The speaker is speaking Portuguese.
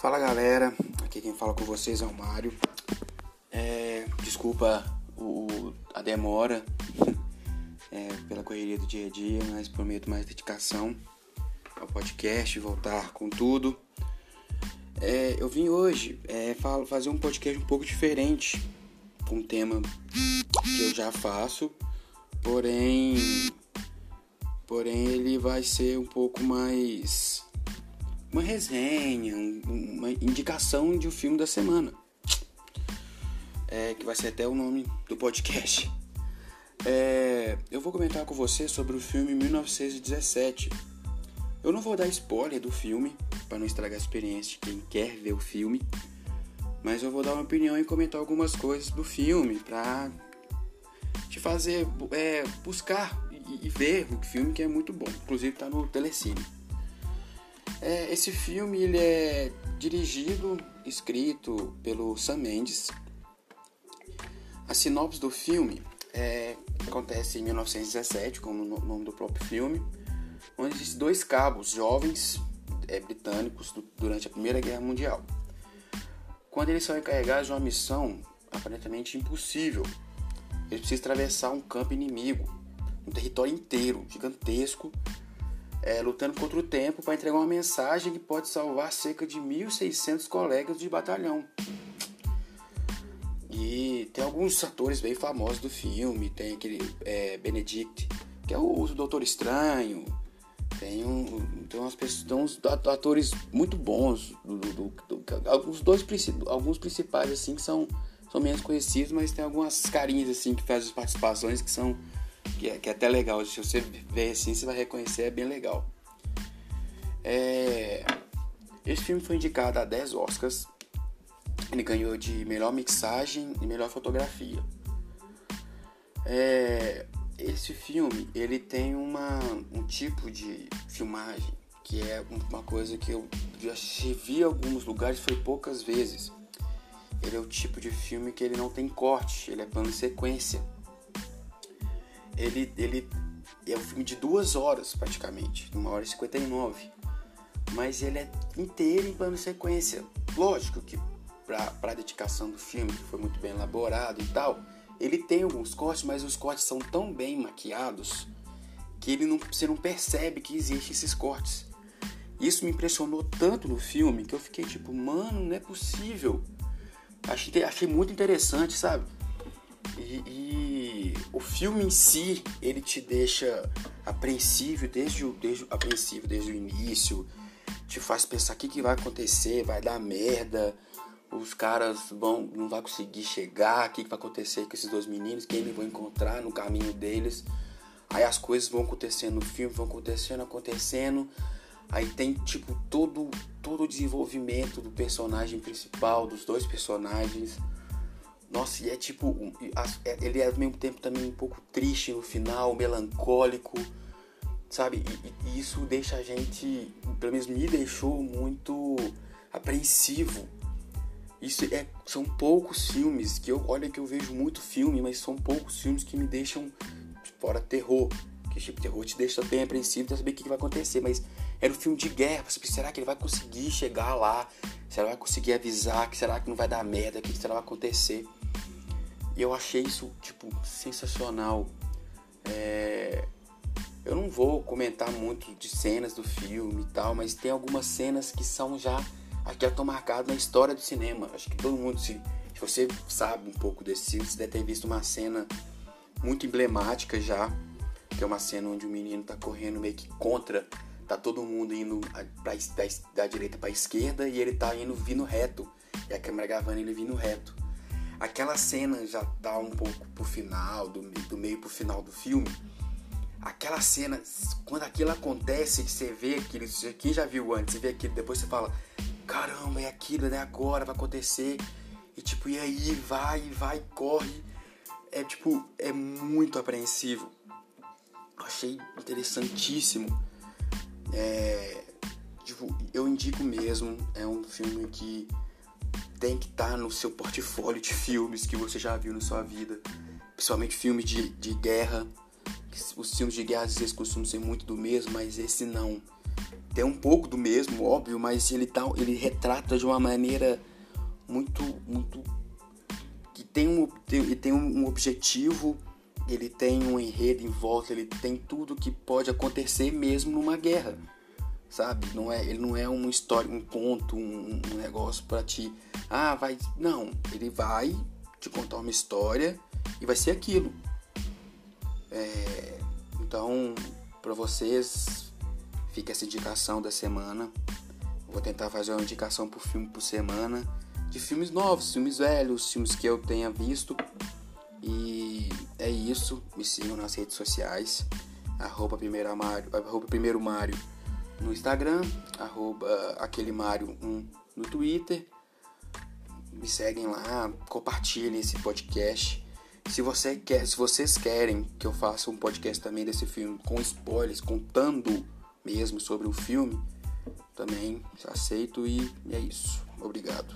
Fala galera, aqui quem fala com vocês é o Mário. É, desculpa o, o, a demora é, pela correria do dia a dia, mas prometo mais dedicação ao podcast, voltar com tudo. É, eu vim hoje é, fazer um podcast um pouco diferente, com um tema que eu já faço, porém, porém ele vai ser um pouco mais uma resenha, uma indicação de um filme da semana. É, que vai ser até o nome do podcast. É, eu vou comentar com você sobre o filme 1917. Eu não vou dar spoiler do filme, para não estragar a experiência de quem quer ver o filme, mas eu vou dar uma opinião e comentar algumas coisas do filme para te fazer é, buscar e, e ver o filme que é muito bom. Inclusive está no Telecine. É, esse filme ele é dirigido, escrito pelo Sam Mendes. A sinopse do filme é, acontece em 1917, como o nome do próprio filme, onde dois cabos jovens é, britânicos do, durante a Primeira Guerra Mundial. Quando eles são encarregados de uma missão aparentemente impossível, eles precisam atravessar um campo inimigo, um território inteiro, gigantesco, é, lutando contra o tempo para entregar uma mensagem que pode salvar cerca de 1.600 colegas de batalhão. E tem alguns atores bem famosos do filme, tem aquele é, Benedict, que é o, o Doutor Estranho, tem, um, tem, umas pessoas, tem uns atores muito bons, do, do, do, alguns dois alguns principais assim que são, são menos conhecidos, mas tem algumas carinhas assim que fazem as participações que são que é, que é até legal. Se você ver assim, você vai reconhecer, é bem legal. É... Esse filme foi indicado a 10 Oscars. Ele ganhou de melhor mixagem e melhor fotografia. É... Esse filme, ele tem uma, um tipo de filmagem que é uma coisa que eu já vi em alguns lugares, foi poucas vezes. Ele é o tipo de filme que ele não tem corte, ele é plano sequência ele, ele é um filme de duas horas praticamente, uma hora e 59. Mas ele é inteiro em plano sequência. Lógico que para a dedicação do filme, que foi muito bem elaborado e tal, ele tem alguns cortes, mas os cortes são tão bem maquiados que ele não, você não percebe que existem esses cortes. Isso me impressionou tanto no filme que eu fiquei tipo, mano, não é possível. Achei, achei muito interessante, sabe? E, e, o filme em si, ele te deixa apreensivo desde o, desde, apreensivo desde o início, te faz pensar o que, que vai acontecer, vai dar merda, os caras vão não vai conseguir chegar, o que, que vai acontecer com esses dois meninos, quem eles vão encontrar no caminho deles. Aí as coisas vão acontecendo no filme, vão acontecendo, acontecendo. Aí tem tipo todo todo o desenvolvimento do personagem principal, dos dois personagens. Nossa, e é tipo. É, ele é ao mesmo tempo também um pouco triste no final, melancólico, sabe? E, e isso deixa a gente, pelo menos me deixou muito apreensivo. Isso é, são poucos filmes que eu, olha que eu vejo muito filme, mas são poucos filmes que me deixam fora terror. Que tipo terror te deixa bem apreensivo, pra saber o que, vai acontecer, mas era um filme de guerra, será que ele vai conseguir chegar lá? Será que vai conseguir avisar? Que será que não vai dar merda? O que será que vai acontecer? E eu achei isso, tipo, sensacional. É... Eu não vou comentar muito de cenas do filme e tal, mas tem algumas cenas que são já. Aqui estão marcadas na história do cinema. Acho que todo mundo, se, se você sabe um pouco desse filme, você deve ter visto uma cena muito emblemática já. Que é uma cena onde o menino tá correndo meio que contra. Tá todo mundo indo pra, da, da direita para esquerda e ele tá indo vindo reto. E a câmera gravando ele vindo reto. Aquela cena já dá um pouco pro final, do, do meio pro final do filme. Aquela cena, quando aquilo acontece, que você vê aquilo, quem já viu antes, você vê aquilo, depois você fala, caramba, é aquilo, né? Agora vai acontecer. E tipo, e aí, vai, vai, corre. É tipo, é muito apreensivo. Achei interessantíssimo. É, tipo, eu indico mesmo. É um filme que tem que estar tá no seu portfólio de filmes que você já viu na sua vida. Principalmente filmes de, de guerra. Os filmes de guerra às vezes costumam ser muito do mesmo, mas esse não. tem um pouco do mesmo, óbvio, mas ele tá, ele retrata de uma maneira muito, muito que tem um, tem, tem um objetivo, ele tem um enredo em volta, ele tem tudo que pode acontecer mesmo numa guerra, sabe? Não é, ele não é uma história, um conto, um, um negócio para te, ah, vai, não, ele vai te contar uma história e vai ser aquilo. É, então, para vocês, fica essa indicação da semana. Vou tentar fazer uma indicação por filme por semana de filmes novos, filmes velhos, filmes que eu tenha visto. E é isso. Me sigam nas redes sociais. Arroba primeiro Mário, arroba primeiro Mário no Instagram, arroba aquele Mário 1 no Twitter. Me seguem lá, compartilhem esse podcast. Se, você quer, se vocês querem que eu faça um podcast também desse filme com spoilers, contando mesmo sobre o filme, também aceito e é isso. Obrigado.